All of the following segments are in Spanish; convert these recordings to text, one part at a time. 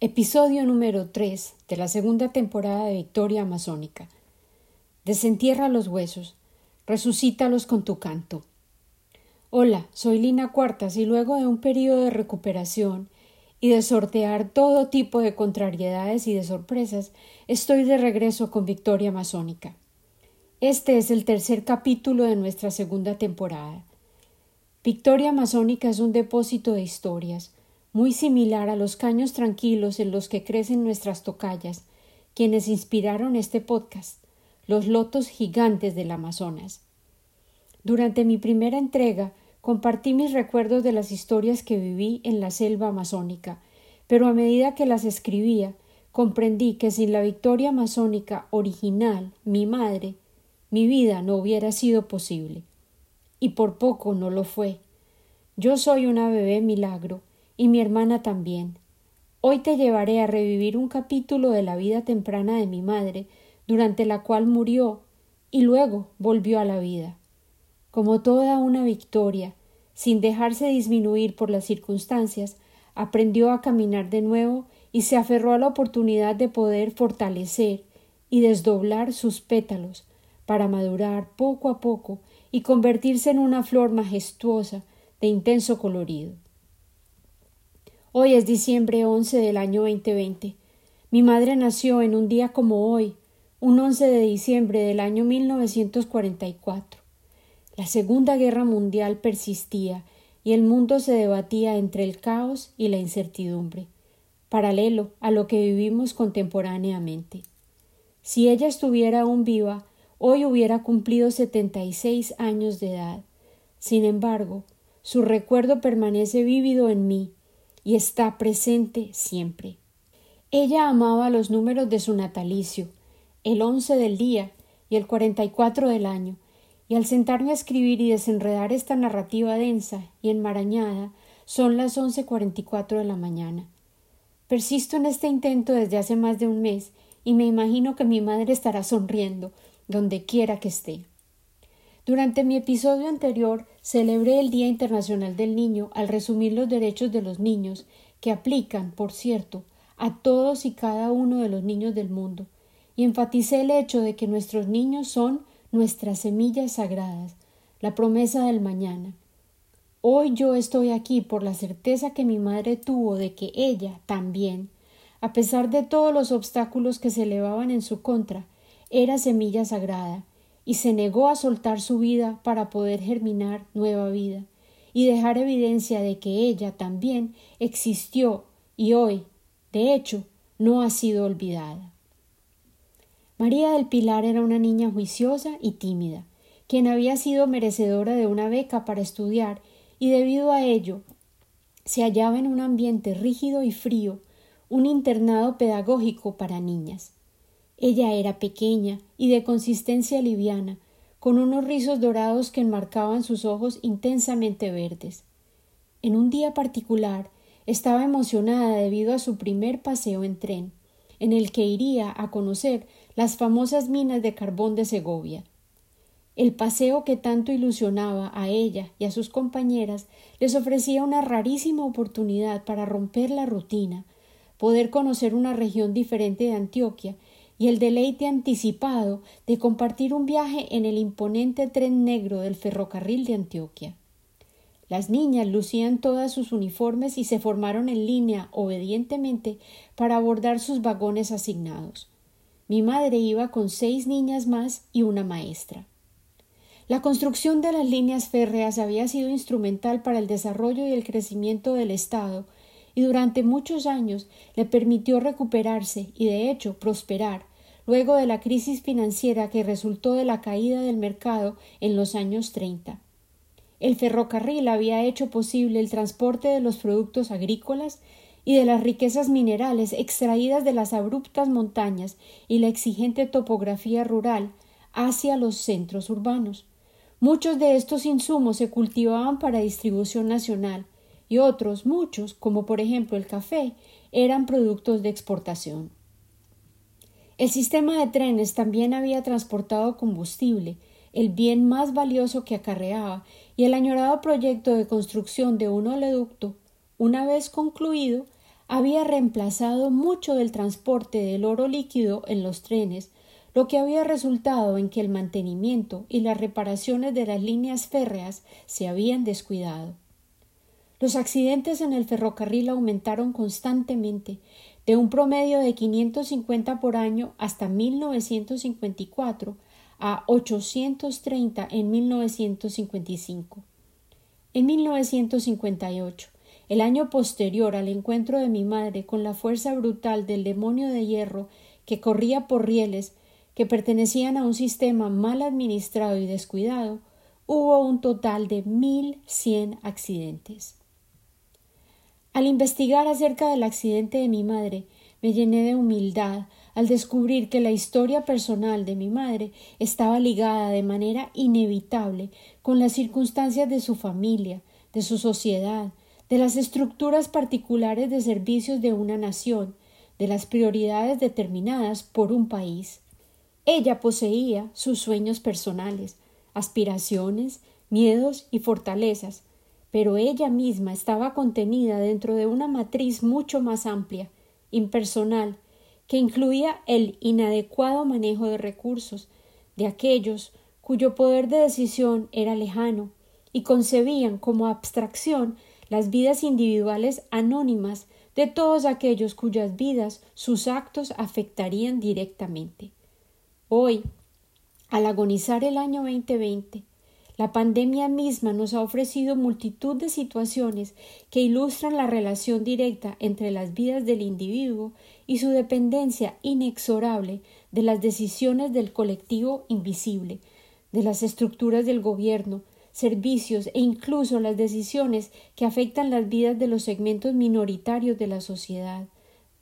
Episodio número 3 de la segunda temporada de Victoria Amazónica. Desentierra los huesos, resucítalos con tu canto. Hola, soy Lina Cuartas y luego de un periodo de recuperación y de sortear todo tipo de contrariedades y de sorpresas, estoy de regreso con Victoria Amazónica. Este es el tercer capítulo de nuestra segunda temporada. Victoria Amazónica es un depósito de historias, muy similar a los caños tranquilos en los que crecen nuestras tocallas, quienes inspiraron este podcast, los lotos gigantes del Amazonas. Durante mi primera entrega compartí mis recuerdos de las historias que viví en la selva amazónica, pero a medida que las escribía, comprendí que sin la victoria amazónica original, mi madre, mi vida no hubiera sido posible. Y por poco no lo fue. Yo soy una bebé milagro, y mi hermana también. Hoy te llevaré a revivir un capítulo de la vida temprana de mi madre, durante la cual murió y luego volvió a la vida. Como toda una victoria, sin dejarse disminuir por las circunstancias, aprendió a caminar de nuevo y se aferró a la oportunidad de poder fortalecer y desdoblar sus pétalos para madurar poco a poco y convertirse en una flor majestuosa de intenso colorido. Hoy es diciembre 11 del año 2020. Mi madre nació en un día como hoy, un 11 de diciembre del año 1944. La Segunda Guerra Mundial persistía y el mundo se debatía entre el caos y la incertidumbre, paralelo a lo que vivimos contemporáneamente. Si ella estuviera aún viva, hoy hubiera cumplido setenta y seis años de edad. Sin embargo, su recuerdo permanece vívido en mí y está presente siempre. Ella amaba los números de su natalicio, el once del día y el cuarenta y cuatro del año, y al sentarme a escribir y desenredar esta narrativa densa y enmarañada, son las once cuarenta y cuatro de la mañana. Persisto en este intento desde hace más de un mes y me imagino que mi madre estará sonriendo donde quiera que esté. Durante mi episodio anterior celebré el Día Internacional del Niño al resumir los derechos de los niños, que aplican, por cierto, a todos y cada uno de los niños del mundo, y enfaticé el hecho de que nuestros niños son nuestras semillas sagradas, la promesa del mañana. Hoy yo estoy aquí por la certeza que mi madre tuvo de que ella también, a pesar de todos los obstáculos que se elevaban en su contra, era semilla sagrada, y se negó a soltar su vida para poder germinar nueva vida y dejar evidencia de que ella también existió y hoy, de hecho, no ha sido olvidada. María del Pilar era una niña juiciosa y tímida, quien había sido merecedora de una beca para estudiar y debido a ello se hallaba en un ambiente rígido y frío, un internado pedagógico para niñas. Ella era pequeña y de consistencia liviana, con unos rizos dorados que enmarcaban sus ojos intensamente verdes. En un día particular estaba emocionada debido a su primer paseo en tren, en el que iría a conocer las famosas minas de carbón de Segovia. El paseo que tanto ilusionaba a ella y a sus compañeras les ofrecía una rarísima oportunidad para romper la rutina, poder conocer una región diferente de Antioquia y el deleite anticipado de compartir un viaje en el imponente tren negro del ferrocarril de Antioquia. Las niñas lucían todas sus uniformes y se formaron en línea obedientemente para abordar sus vagones asignados. Mi madre iba con seis niñas más y una maestra. La construcción de las líneas férreas había sido instrumental para el desarrollo y el crecimiento del Estado y durante muchos años le permitió recuperarse y de hecho prosperar luego de la crisis financiera que resultó de la caída del mercado en los años 30. El ferrocarril había hecho posible el transporte de los productos agrícolas y de las riquezas minerales extraídas de las abruptas montañas y la exigente topografía rural hacia los centros urbanos. Muchos de estos insumos se cultivaban para distribución nacional, y otros, muchos, como por ejemplo el café, eran productos de exportación. El sistema de trenes también había transportado combustible, el bien más valioso que acarreaba, y el añorado proyecto de construcción de un oleoducto, una vez concluido, había reemplazado mucho del transporte del oro líquido en los trenes, lo que había resultado en que el mantenimiento y las reparaciones de las líneas férreas se habían descuidado. Los accidentes en el ferrocarril aumentaron constantemente, de un promedio de 550 por año hasta 1954 a 830 en 1955. En 1958, el año posterior al encuentro de mi madre con la fuerza brutal del demonio de hierro que corría por rieles que pertenecían a un sistema mal administrado y descuidado, hubo un total de mil cien accidentes. Al investigar acerca del accidente de mi madre, me llené de humildad al descubrir que la historia personal de mi madre estaba ligada de manera inevitable con las circunstancias de su familia, de su sociedad, de las estructuras particulares de servicios de una nación, de las prioridades determinadas por un país. Ella poseía sus sueños personales, aspiraciones, miedos y fortalezas, pero ella misma estaba contenida dentro de una matriz mucho más amplia, impersonal, que incluía el inadecuado manejo de recursos de aquellos cuyo poder de decisión era lejano y concebían como abstracción las vidas individuales anónimas de todos aquellos cuyas vidas sus actos afectarían directamente. Hoy, al agonizar el año 2020, la pandemia misma nos ha ofrecido multitud de situaciones que ilustran la relación directa entre las vidas del individuo y su dependencia inexorable de las decisiones del colectivo invisible, de las estructuras del gobierno, servicios e incluso las decisiones que afectan las vidas de los segmentos minoritarios de la sociedad,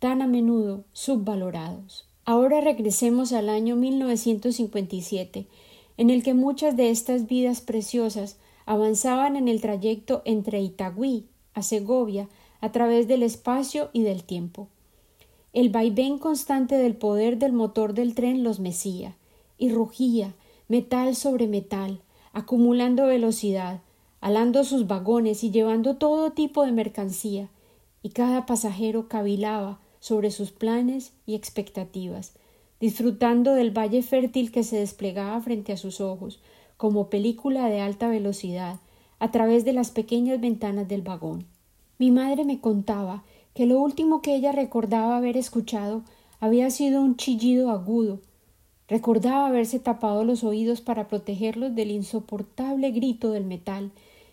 tan a menudo subvalorados. Ahora regresemos al año 1957, en el que muchas de estas vidas preciosas avanzaban en el trayecto entre Itagüí a Segovia a través del espacio y del tiempo. El vaivén constante del poder del motor del tren los mecía, y rugía, metal sobre metal, acumulando velocidad, alando sus vagones y llevando todo tipo de mercancía, y cada pasajero cavilaba sobre sus planes y expectativas, disfrutando del valle fértil que se desplegaba frente a sus ojos, como película de alta velocidad, a través de las pequeñas ventanas del vagón. Mi madre me contaba que lo último que ella recordaba haber escuchado había sido un chillido agudo. Recordaba haberse tapado los oídos para protegerlos del insoportable grito del metal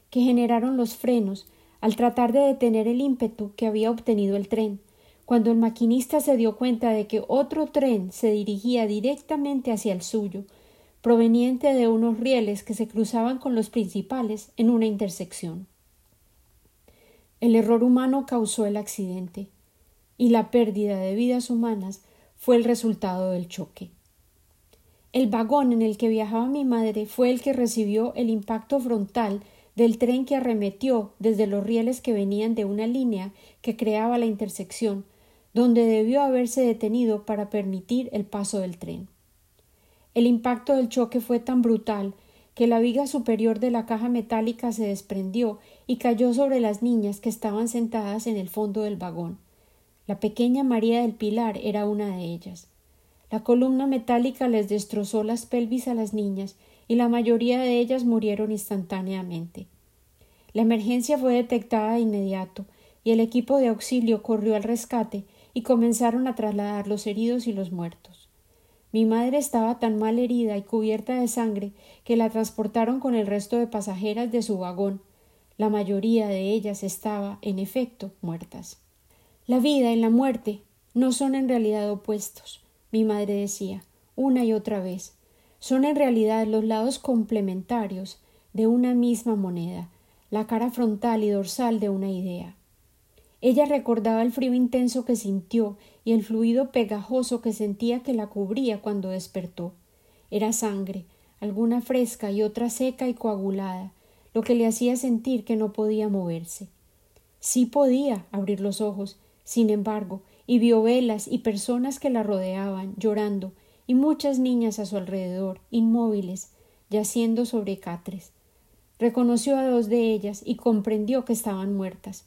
que generaron los frenos al tratar de detener el ímpetu que había obtenido el tren cuando el maquinista se dio cuenta de que otro tren se dirigía directamente hacia el suyo, proveniente de unos rieles que se cruzaban con los principales en una intersección. El error humano causó el accidente, y la pérdida de vidas humanas fue el resultado del choque. El vagón en el que viajaba mi madre fue el que recibió el impacto frontal del tren que arremetió desde los rieles que venían de una línea que creaba la intersección donde debió haberse detenido para permitir el paso del tren. El impacto del choque fue tan brutal que la viga superior de la caja metálica se desprendió y cayó sobre las niñas que estaban sentadas en el fondo del vagón. La pequeña María del Pilar era una de ellas. La columna metálica les destrozó las pelvis a las niñas y la mayoría de ellas murieron instantáneamente. La emergencia fue detectada de inmediato y el equipo de auxilio corrió al rescate y comenzaron a trasladar los heridos y los muertos. Mi madre estaba tan mal herida y cubierta de sangre que la transportaron con el resto de pasajeras de su vagón. La mayoría de ellas estaba, en efecto, muertas. La vida y la muerte no son en realidad opuestos, mi madre decía, una y otra vez. Son en realidad los lados complementarios de una misma moneda, la cara frontal y dorsal de una idea. Ella recordaba el frío intenso que sintió y el fluido pegajoso que sentía que la cubría cuando despertó. Era sangre, alguna fresca y otra seca y coagulada, lo que le hacía sentir que no podía moverse. Sí podía abrir los ojos, sin embargo, y vio velas y personas que la rodeaban, llorando, y muchas niñas a su alrededor, inmóviles, yaciendo sobre catres. Reconoció a dos de ellas y comprendió que estaban muertas.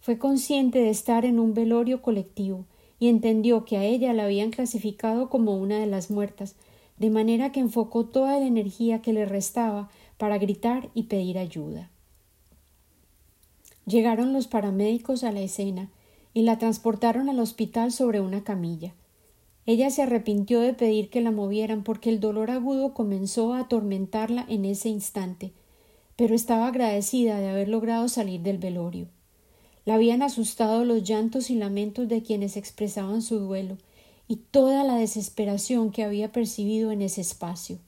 Fue consciente de estar en un velorio colectivo y entendió que a ella la habían clasificado como una de las muertas, de manera que enfocó toda la energía que le restaba para gritar y pedir ayuda. Llegaron los paramédicos a la escena y la transportaron al hospital sobre una camilla. Ella se arrepintió de pedir que la movieran porque el dolor agudo comenzó a atormentarla en ese instante, pero estaba agradecida de haber logrado salir del velorio. La habían asustado los llantos y lamentos de quienes expresaban su duelo y toda la desesperación que había percibido en ese espacio.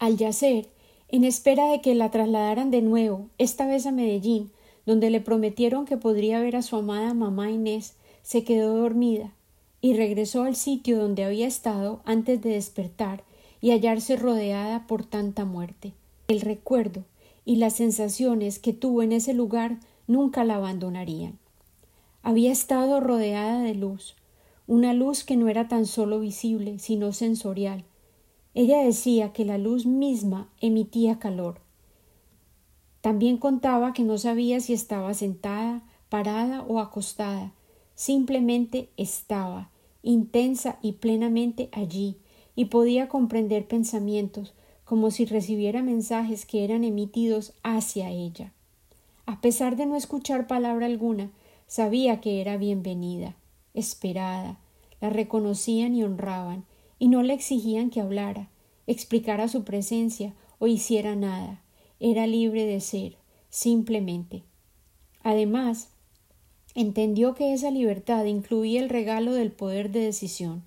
Al yacer, en espera de que la trasladaran de nuevo, esta vez a Medellín, donde le prometieron que podría ver a su amada mamá Inés, se quedó dormida y regresó al sitio donde había estado antes de despertar y hallarse rodeada por tanta muerte. El recuerdo y las sensaciones que tuvo en ese lugar nunca la abandonarían. Había estado rodeada de luz, una luz que no era tan solo visible, sino sensorial. Ella decía que la luz misma emitía calor. También contaba que no sabía si estaba sentada, parada o acostada, simplemente estaba, intensa y plenamente allí, y podía comprender pensamientos, como si recibiera mensajes que eran emitidos hacia ella. A pesar de no escuchar palabra alguna, sabía que era bienvenida, esperada, la reconocían y honraban, y no le exigían que hablara, explicara su presencia o hiciera nada. Era libre de ser, simplemente. Además, entendió que esa libertad incluía el regalo del poder de decisión.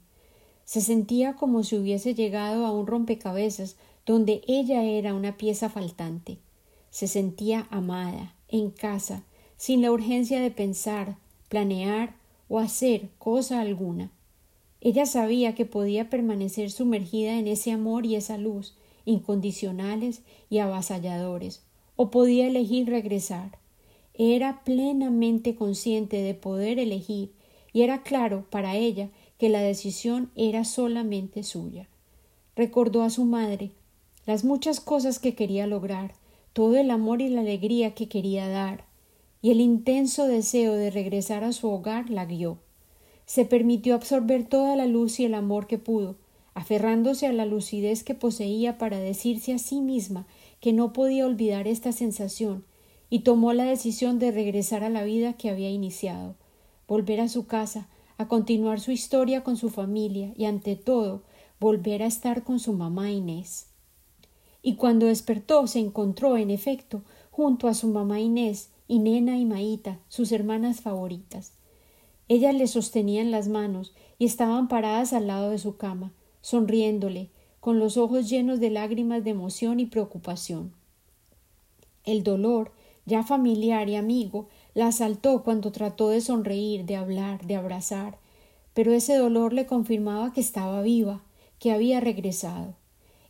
Se sentía como si hubiese llegado a un rompecabezas donde ella era una pieza faltante. Se sentía amada, en casa, sin la urgencia de pensar, planear o hacer cosa alguna. Ella sabía que podía permanecer sumergida en ese amor y esa luz, incondicionales y avasalladores, o podía elegir regresar. Era plenamente consciente de poder elegir, y era claro para ella que la decisión era solamente suya. Recordó a su madre las muchas cosas que quería lograr, todo el amor y la alegría que quería dar, y el intenso deseo de regresar a su hogar la guió. Se permitió absorber toda la luz y el amor que pudo, aferrándose a la lucidez que poseía para decirse a sí misma que no podía olvidar esta sensación, y tomó la decisión de regresar a la vida que había iniciado, volver a su casa, a continuar su historia con su familia y, ante todo, volver a estar con su mamá Inés y cuando despertó se encontró, en efecto, junto a su mamá Inés y Nena y Maíta, sus hermanas favoritas. Ellas le sostenían las manos y estaban paradas al lado de su cama, sonriéndole, con los ojos llenos de lágrimas de emoción y preocupación. El dolor, ya familiar y amigo, la asaltó cuando trató de sonreír, de hablar, de abrazar, pero ese dolor le confirmaba que estaba viva, que había regresado.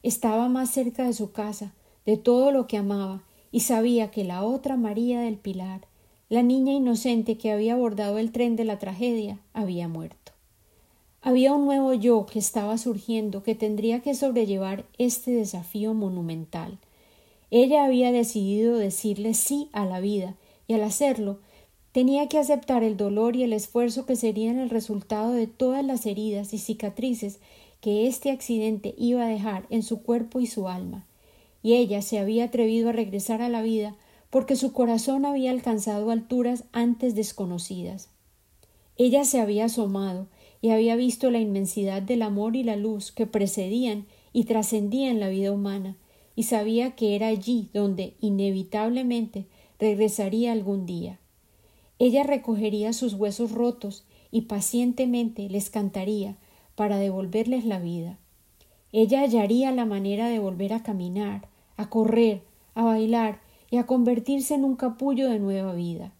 Estaba más cerca de su casa, de todo lo que amaba, y sabía que la otra María del Pilar, la niña inocente que había abordado el tren de la tragedia, había muerto. Había un nuevo yo que estaba surgiendo que tendría que sobrellevar este desafío monumental. Ella había decidido decirle sí a la vida, y al hacerlo tenía que aceptar el dolor y el esfuerzo que serían el resultado de todas las heridas y cicatrices que este accidente iba a dejar en su cuerpo y su alma, y ella se había atrevido a regresar a la vida porque su corazón había alcanzado alturas antes desconocidas. Ella se había asomado y había visto la inmensidad del amor y la luz que precedían y trascendían la vida humana, y sabía que era allí donde inevitablemente regresaría algún día. Ella recogería sus huesos rotos y pacientemente les cantaría para devolverles la vida. Ella hallaría la manera de volver a caminar, a correr, a bailar y a convertirse en un capullo de nueva vida.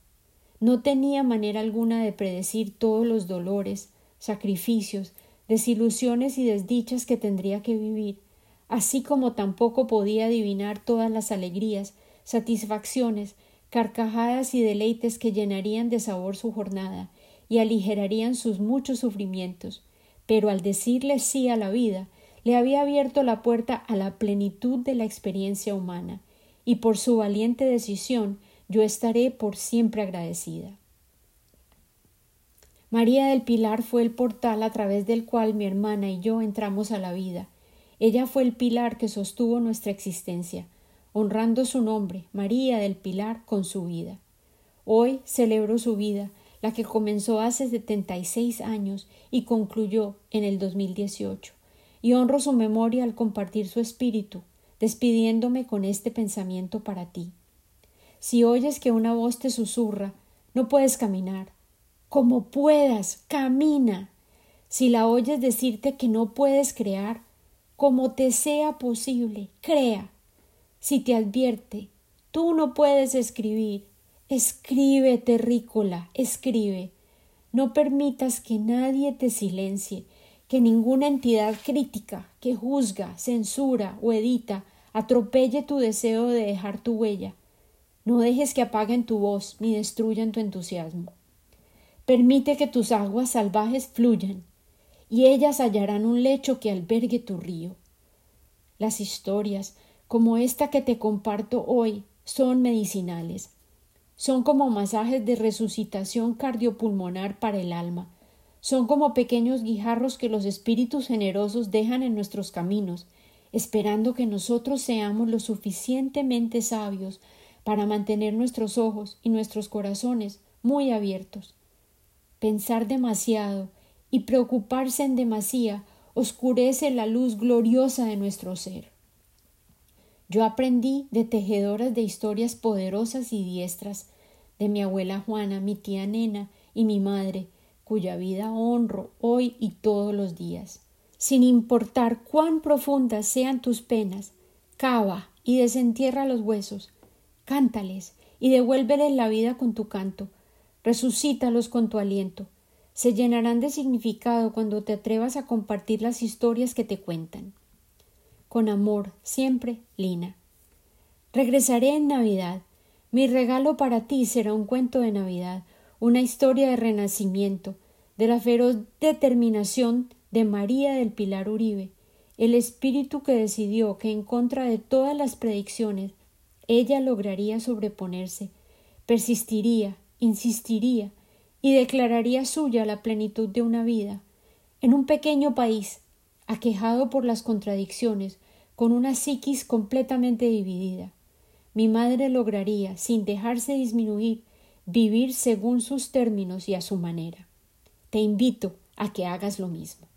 No tenía manera alguna de predecir todos los dolores, sacrificios, desilusiones y desdichas que tendría que vivir, así como tampoco podía adivinar todas las alegrías, satisfacciones, carcajadas y deleites que llenarían de sabor su jornada y aligerarían sus muchos sufrimientos, pero al decirle sí a la vida, le había abierto la puerta a la plenitud de la experiencia humana, y por su valiente decisión yo estaré por siempre agradecida. María del Pilar fue el portal a través del cual mi hermana y yo entramos a la vida. Ella fue el pilar que sostuvo nuestra existencia, honrando su nombre, María del Pilar, con su vida. Hoy celebro su vida, la que comenzó hace setenta y seis años y concluyó en el 2018, y honro su memoria al compartir su espíritu, despidiéndome con este pensamiento para ti. Si oyes que una voz te susurra, no puedes caminar, como puedas, camina. Si la oyes decirte que no puedes crear, como te sea posible, crea. Si te advierte, tú no puedes escribir, escribe, terrícola, escribe. No permitas que nadie te silencie, que ninguna entidad crítica que juzga, censura o edita atropelle tu deseo de dejar tu huella. No dejes que apaguen tu voz ni destruyan tu entusiasmo. Permite que tus aguas salvajes fluyan, y ellas hallarán un lecho que albergue tu río. Las historias, como esta que te comparto hoy, son medicinales. Son como masajes de resucitación cardiopulmonar para el alma. Son como pequeños guijarros que los espíritus generosos dejan en nuestros caminos, esperando que nosotros seamos lo suficientemente sabios para mantener nuestros ojos y nuestros corazones muy abiertos. Pensar demasiado y preocuparse en demasía oscurece la luz gloriosa de nuestro ser. Yo aprendí de tejedoras de historias poderosas y diestras, de mi abuela Juana, mi tía Nena y mi madre, cuya vida honro hoy y todos los días. Sin importar cuán profundas sean tus penas, cava y desentierra los huesos, cántales y devuélveles la vida con tu canto, resucítalos con tu aliento. Se llenarán de significado cuando te atrevas a compartir las historias que te cuentan. Con amor, siempre, Lina. Regresaré en Navidad. Mi regalo para ti será un cuento de Navidad, una historia de renacimiento, de la feroz determinación de María del Pilar Uribe, el espíritu que decidió que en contra de todas las predicciones ella lograría sobreponerse, persistiría, insistiría y declararía suya la plenitud de una vida, en un pequeño país, aquejado por las contradicciones, con una psiquis completamente dividida. Mi madre lograría, sin dejarse disminuir, vivir según sus términos y a su manera. Te invito a que hagas lo mismo.